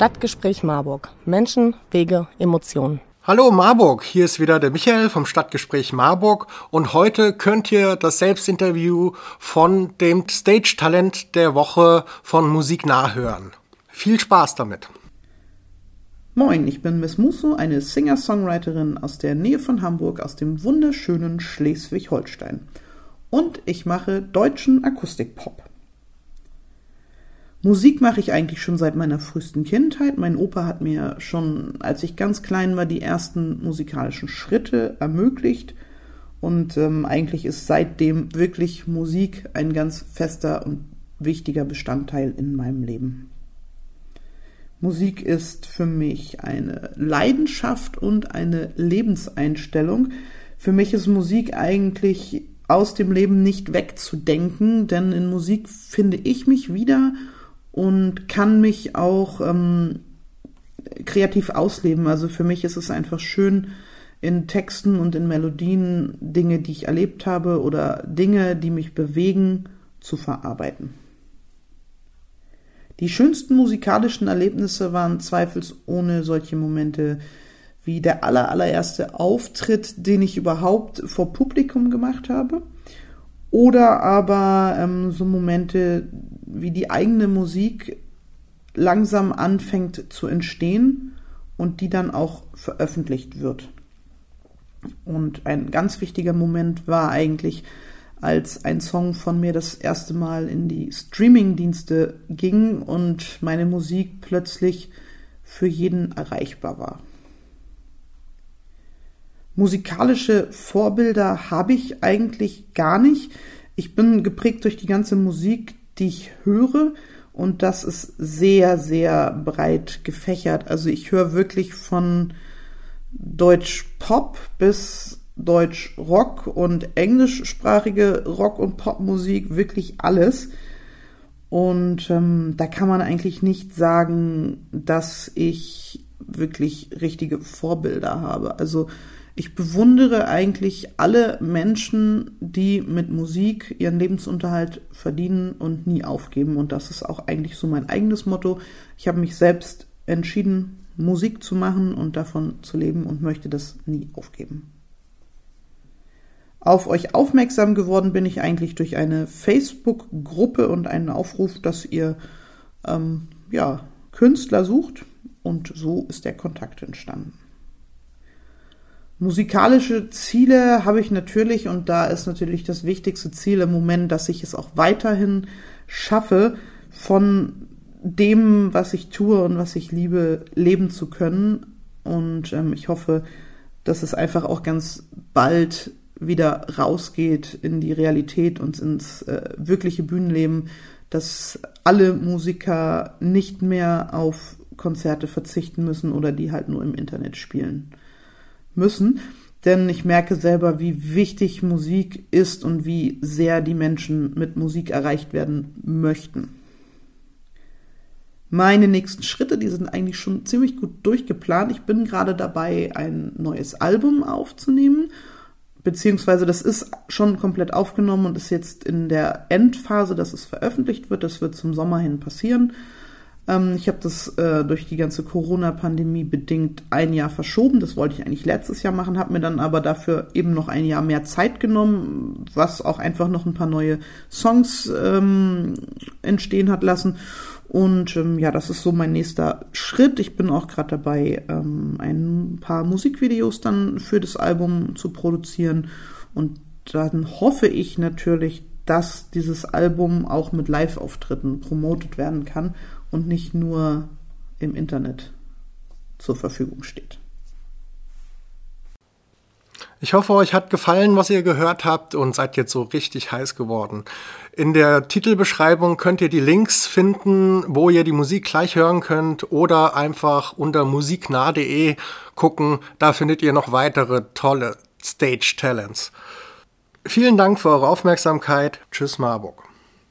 Stadtgespräch Marburg. Menschen, Wege, Emotionen. Hallo Marburg, hier ist wieder der Michael vom Stadtgespräch Marburg und heute könnt ihr das Selbstinterview von dem Stage-Talent der Woche von Musik nachhören. Viel Spaß damit. Moin, ich bin Miss Musso, eine Singer-Songwriterin aus der Nähe von Hamburg, aus dem wunderschönen Schleswig-Holstein. Und ich mache deutschen Akustikpop. Musik mache ich eigentlich schon seit meiner frühesten Kindheit. Mein Opa hat mir schon, als ich ganz klein war, die ersten musikalischen Schritte ermöglicht. Und ähm, eigentlich ist seitdem wirklich Musik ein ganz fester und wichtiger Bestandteil in meinem Leben. Musik ist für mich eine Leidenschaft und eine Lebenseinstellung. Für mich ist Musik eigentlich aus dem Leben nicht wegzudenken, denn in Musik finde ich mich wieder und kann mich auch ähm, kreativ ausleben. Also für mich ist es einfach schön, in Texten und in Melodien Dinge, die ich erlebt habe oder Dinge, die mich bewegen, zu verarbeiten. Die schönsten musikalischen Erlebnisse waren zweifelsohne solche Momente wie der aller, allererste Auftritt, den ich überhaupt vor Publikum gemacht habe. Oder aber ähm, so Momente, wie die eigene Musik langsam anfängt zu entstehen und die dann auch veröffentlicht wird. Und ein ganz wichtiger Moment war eigentlich, als ein Song von mir das erste Mal in die Streaming-Dienste ging und meine Musik plötzlich für jeden erreichbar war. Musikalische Vorbilder habe ich eigentlich gar nicht. Ich bin geprägt durch die ganze Musik, die ich höre und das ist sehr, sehr breit gefächert. Also ich höre wirklich von Deutsch Pop bis Deutsch Rock und englischsprachige Rock- und Popmusik, wirklich alles. Und ähm, da kann man eigentlich nicht sagen, dass ich wirklich richtige Vorbilder habe. Also ich bewundere eigentlich alle Menschen, die mit Musik ihren Lebensunterhalt verdienen und nie aufgeben. Und das ist auch eigentlich so mein eigenes Motto. Ich habe mich selbst entschieden, Musik zu machen und davon zu leben und möchte das nie aufgeben. Auf euch aufmerksam geworden bin ich eigentlich durch eine Facebook-Gruppe und einen Aufruf, dass ihr ähm, ja, Künstler sucht. Und so ist der Kontakt entstanden. Musikalische Ziele habe ich natürlich und da ist natürlich das wichtigste Ziel im Moment, dass ich es auch weiterhin schaffe, von dem, was ich tue und was ich liebe, leben zu können. Und ähm, ich hoffe, dass es einfach auch ganz bald wieder rausgeht in die Realität und ins äh, wirkliche Bühnenleben, dass alle Musiker nicht mehr auf Konzerte verzichten müssen oder die halt nur im Internet spielen müssen. Denn ich merke selber, wie wichtig Musik ist und wie sehr die Menschen mit Musik erreicht werden möchten. Meine nächsten Schritte, die sind eigentlich schon ziemlich gut durchgeplant. Ich bin gerade dabei, ein neues Album aufzunehmen. Beziehungsweise das ist schon komplett aufgenommen und ist jetzt in der Endphase, dass es veröffentlicht wird. Das wird zum Sommer hin passieren. Ähm, ich habe das äh, durch die ganze Corona-Pandemie bedingt ein Jahr verschoben. Das wollte ich eigentlich letztes Jahr machen, habe mir dann aber dafür eben noch ein Jahr mehr Zeit genommen, was auch einfach noch ein paar neue Songs ähm, entstehen hat lassen. Und ähm, ja, das ist so mein nächster Schritt. Ich bin auch gerade dabei, ähm, ein paar Musikvideos dann für das Album zu produzieren. Und dann hoffe ich natürlich, dass dieses Album auch mit Live-Auftritten promotet werden kann und nicht nur im Internet zur Verfügung steht. Ich hoffe, euch hat gefallen, was ihr gehört habt und seid jetzt so richtig heiß geworden. In der Titelbeschreibung könnt ihr die Links finden, wo ihr die Musik gleich hören könnt oder einfach unter musiknah.de gucken. Da findet ihr noch weitere tolle Stage Talents. Vielen Dank für eure Aufmerksamkeit. Tschüss Marburg.